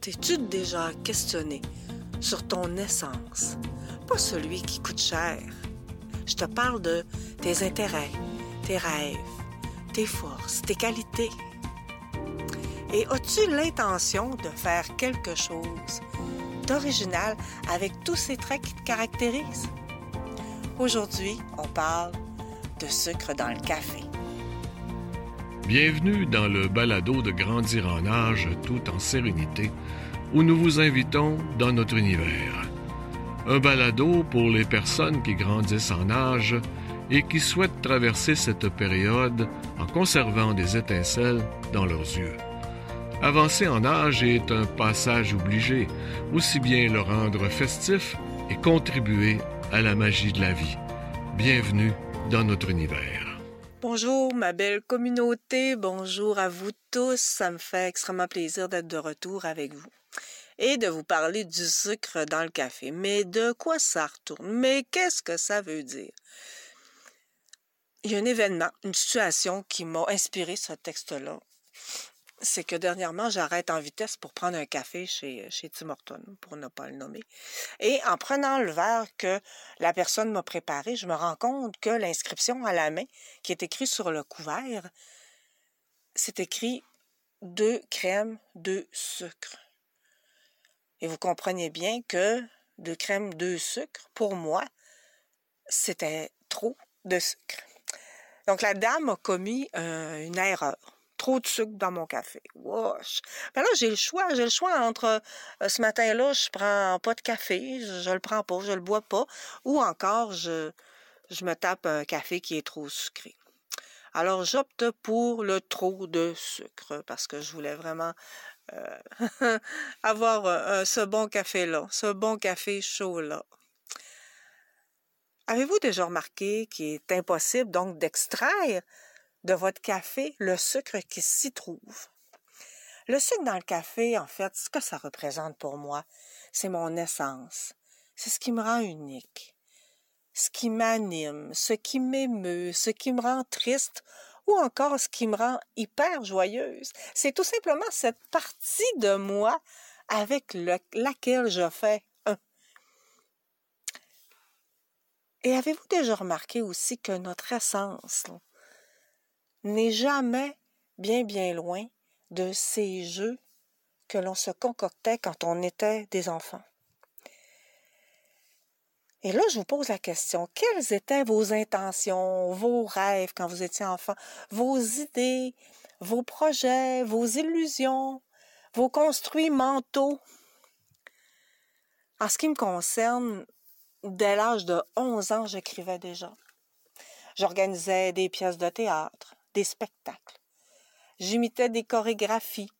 T'es-tu déjà questionné sur ton essence? Pas celui qui coûte cher. Je te parle de tes intérêts, tes rêves, tes forces, tes qualités. Et as-tu l'intention de faire quelque chose d'original avec tous ces traits qui te caractérisent? Aujourd'hui, on parle de sucre dans le café. Bienvenue dans le balado de Grandir en âge tout en sérénité, où nous vous invitons dans notre univers. Un balado pour les personnes qui grandissent en âge et qui souhaitent traverser cette période en conservant des étincelles dans leurs yeux. Avancer en âge est un passage obligé, aussi bien le rendre festif et contribuer à la magie de la vie. Bienvenue dans notre univers. Bonjour ma belle communauté, bonjour à vous tous, ça me fait extrêmement plaisir d'être de retour avec vous et de vous parler du sucre dans le café. Mais de quoi ça retourne? Mais qu'est-ce que ça veut dire? Il y a un événement, une situation qui m'a inspiré ce texte-là c'est que dernièrement, j'arrête en vitesse pour prendre un café chez, chez Tim Horton, pour ne pas le nommer. Et en prenant le verre que la personne m'a préparé, je me rends compte que l'inscription à la main, qui est écrite sur le couvert, c'est écrit deux crèmes, deux sucres. Et vous comprenez bien que deux crèmes, deux sucres, pour moi, c'était trop de sucre. Donc la dame a commis euh, une erreur trop de sucre dans mon café. Wesh. Ben là, j'ai le choix. J'ai le choix entre euh, ce matin-là, je prends pas de café, je, je, le prends pas, je le bois pas, ou encore je, je me tape un café qui est trop sucré. Alors, j'opte pour le trop de sucre parce que je voulais vraiment euh, avoir euh, ce bon café-là, ce bon café chaud-là. Avez-vous déjà remarqué qu'il est impossible donc d'extraire de votre café le sucre qui s'y trouve. Le sucre dans le café, en fait, ce que ça représente pour moi, c'est mon essence. C'est ce qui me rend unique, ce qui m'anime, ce qui m'émeut, ce qui me rend triste ou encore ce qui me rend hyper joyeuse. C'est tout simplement cette partie de moi avec laquelle je fais un. Et avez-vous déjà remarqué aussi que notre essence, n'est jamais bien bien loin de ces jeux que l'on se concoctait quand on était des enfants. Et là, je vous pose la question, quelles étaient vos intentions, vos rêves quand vous étiez enfant, vos idées, vos projets, vos illusions, vos construits mentaux? En ce qui me concerne, dès l'âge de 11 ans, j'écrivais déjà. J'organisais des pièces de théâtre, des spectacles. J'imitais des chorégraphies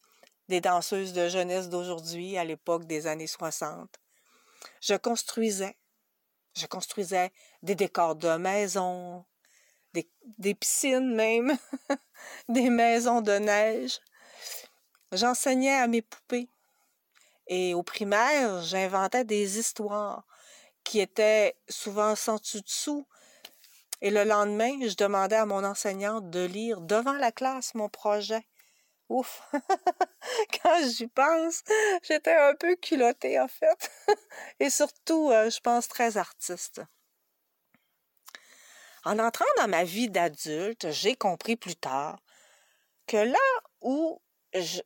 des danseuses de jeunesse d'aujourd'hui à l'époque des années 60. Je construisais. Je construisais des décors de maisons, des, piscines même, des maisons de neige. J'enseignais à mes poupées. Et au primaire, j'inventais des histoires qui étaient souvent sans dessous et le lendemain, je demandais à mon enseignante de lire devant la classe mon projet. Ouf! Quand j'y pense, j'étais un peu culottée, en fait. Et surtout, euh, je pense très artiste. En entrant dans ma vie d'adulte, j'ai compris plus tard que là où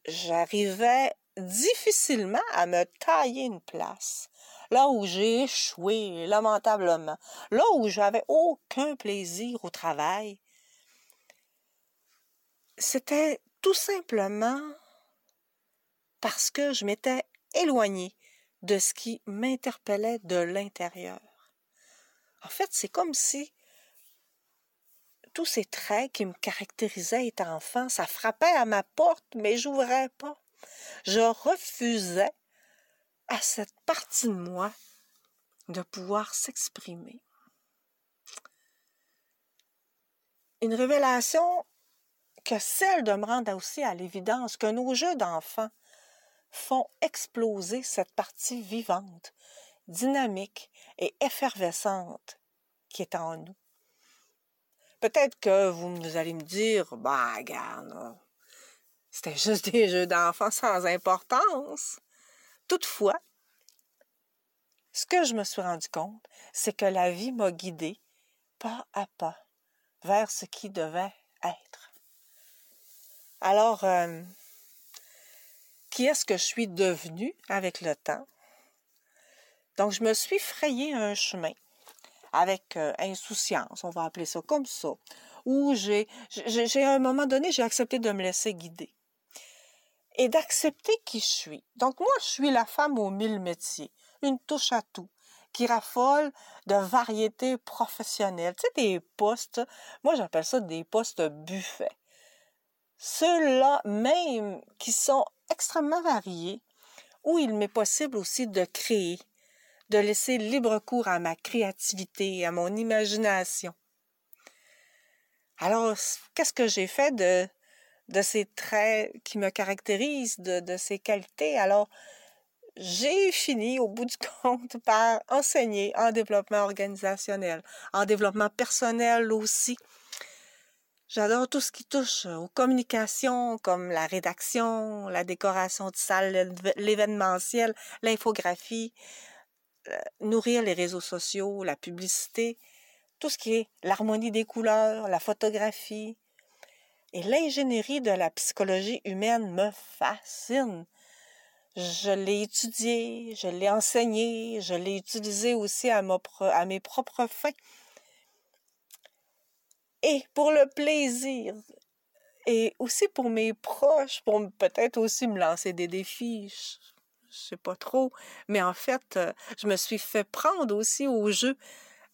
j'arrivais difficilement à me tailler une place, là où j'ai échoué lamentablement, là où j'avais aucun plaisir au travail, c'était tout simplement parce que je m'étais éloignée de ce qui m'interpellait de l'intérieur. En fait, c'est comme si tous ces traits qui me caractérisaient étant enfant, ça frappait à ma porte, mais j'ouvrais pas. Je refusais à cette partie de moi de pouvoir s'exprimer. Une révélation que celle de me rendre aussi à l'évidence que nos jeux d'enfants font exploser cette partie vivante, dynamique et effervescente qui est en nous. Peut-être que vous allez me dire, bah, regarde, c'était juste des jeux d'enfants sans importance. Toutefois, ce que je me suis rendu compte, c'est que la vie m'a guidée pas à pas vers ce qui devait être. Alors, euh, qui est-ce que je suis devenue avec le temps? Donc, je me suis frayé un chemin avec euh, insouciance, on va appeler ça comme ça, où j'ai, j'ai, à un moment donné, j'ai accepté de me laisser guider et d'accepter qui je suis. Donc, moi, je suis la femme aux mille métiers, une touche à tout, qui raffole de variétés professionnelles. Tu sais, des postes, moi, j'appelle ça des postes buffets. Ceux-là même qui sont extrêmement variés, où il m'est possible aussi de créer, de laisser libre cours à ma créativité, à mon imagination. Alors, qu'est-ce que j'ai fait de, de ces traits qui me caractérisent, de, de ces qualités? Alors, j'ai fini au bout du compte par enseigner en développement organisationnel, en développement personnel aussi. J'adore tout ce qui touche aux communications, comme la rédaction, la décoration de salle, l'événementiel, l'infographie, euh, nourrir les réseaux sociaux, la publicité, tout ce qui est l'harmonie des couleurs, la photographie. Et l'ingénierie de la psychologie humaine me fascine. Je l'ai étudié, je l'ai enseigné, je l'ai utilisé aussi à, mes propres fins. Et pour le plaisir, et aussi pour mes proches, pour peut-être aussi me lancer des défis, je sais pas trop, mais en fait, euh, je me suis fait prendre aussi au jeu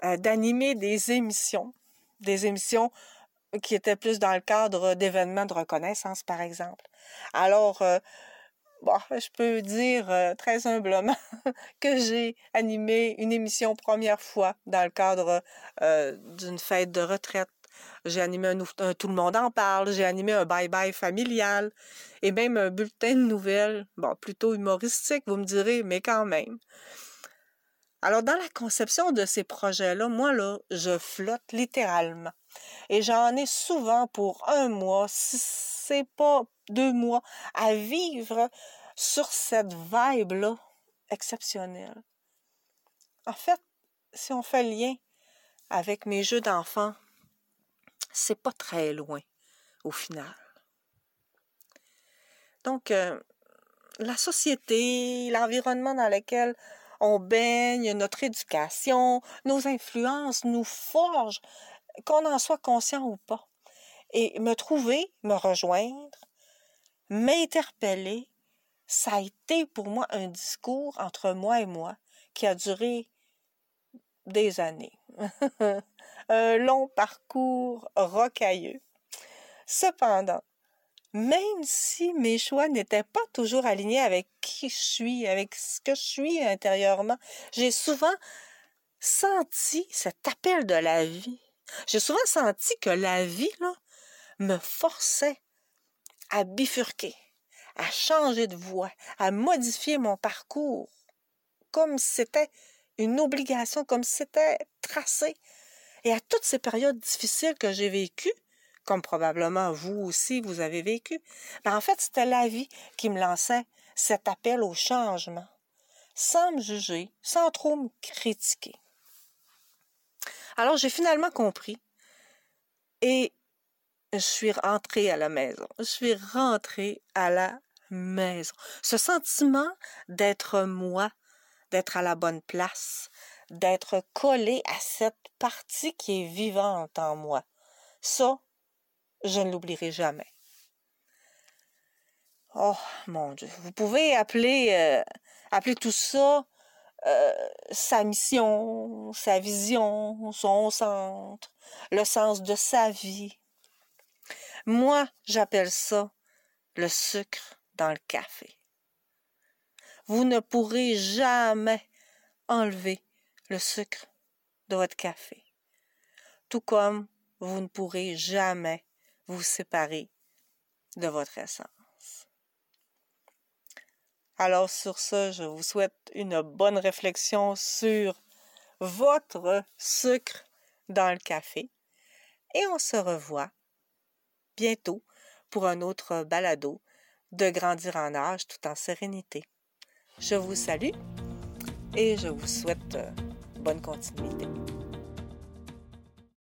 euh, d'animer des émissions, des émissions qui étaient plus dans le cadre d'événements de reconnaissance, par exemple. Alors, euh, bon, je peux dire très humblement que j'ai animé une émission première fois dans le cadre d'une fête de retraite j'ai animé un, Tout le monde en parle, j'ai animé un bye-bye familial et même un bulletin de nouvelles, bon, plutôt humoristique, vous me direz, mais quand même. Alors, dans la conception de ces projets-là, moi, là, je flotte littéralement. Et j'en ai souvent pour un mois, si c'est pas deux mois, à vivre sur cette vibe-là exceptionnelle. En fait, si on fait lien avec mes jeux d'enfants, c'est pas très loin au final. Donc, euh, la société, l'environnement dans lequel on baigne, notre éducation, nos influences nous forgent, qu'on en soit conscient ou pas. Et me trouver, me rejoindre, m'interpeller, ça a été pour moi un discours entre moi et moi qui a duré des années. un long parcours rocailleux. Cependant, même si mes choix n'étaient pas toujours alignés avec qui je suis, avec ce que je suis intérieurement, j'ai souvent senti cet appel de la vie. J'ai souvent senti que la vie là, me forçait à bifurquer, à changer de voie, à modifier mon parcours, comme c'était une obligation, comme c'était tracé et à toutes ces périodes difficiles que j'ai vécues, comme probablement vous aussi vous avez vécu, ben en fait, c'était la vie qui me lançait cet appel au changement, sans me juger, sans trop me critiquer. Alors j'ai finalement compris et je suis rentrée à la maison. Je suis rentrée à la maison. Ce sentiment d'être moi, d'être à la bonne place, d'être collé à cette partie qui est vivante en moi. Ça, je ne l'oublierai jamais. Oh mon Dieu, vous pouvez appeler, euh, appeler tout ça euh, sa mission, sa vision, son centre, le sens de sa vie. Moi, j'appelle ça le sucre dans le café. Vous ne pourrez jamais enlever le sucre de votre café. Tout comme vous ne pourrez jamais vous de votre essence. Alors sur ce, je vous souhaite une bonne réflexion sur votre sucre dans le café et on se revoit bientôt pour un autre balado de grandir en âge tout en sérénité. Je vous salue et je vous souhaite bonne continuité.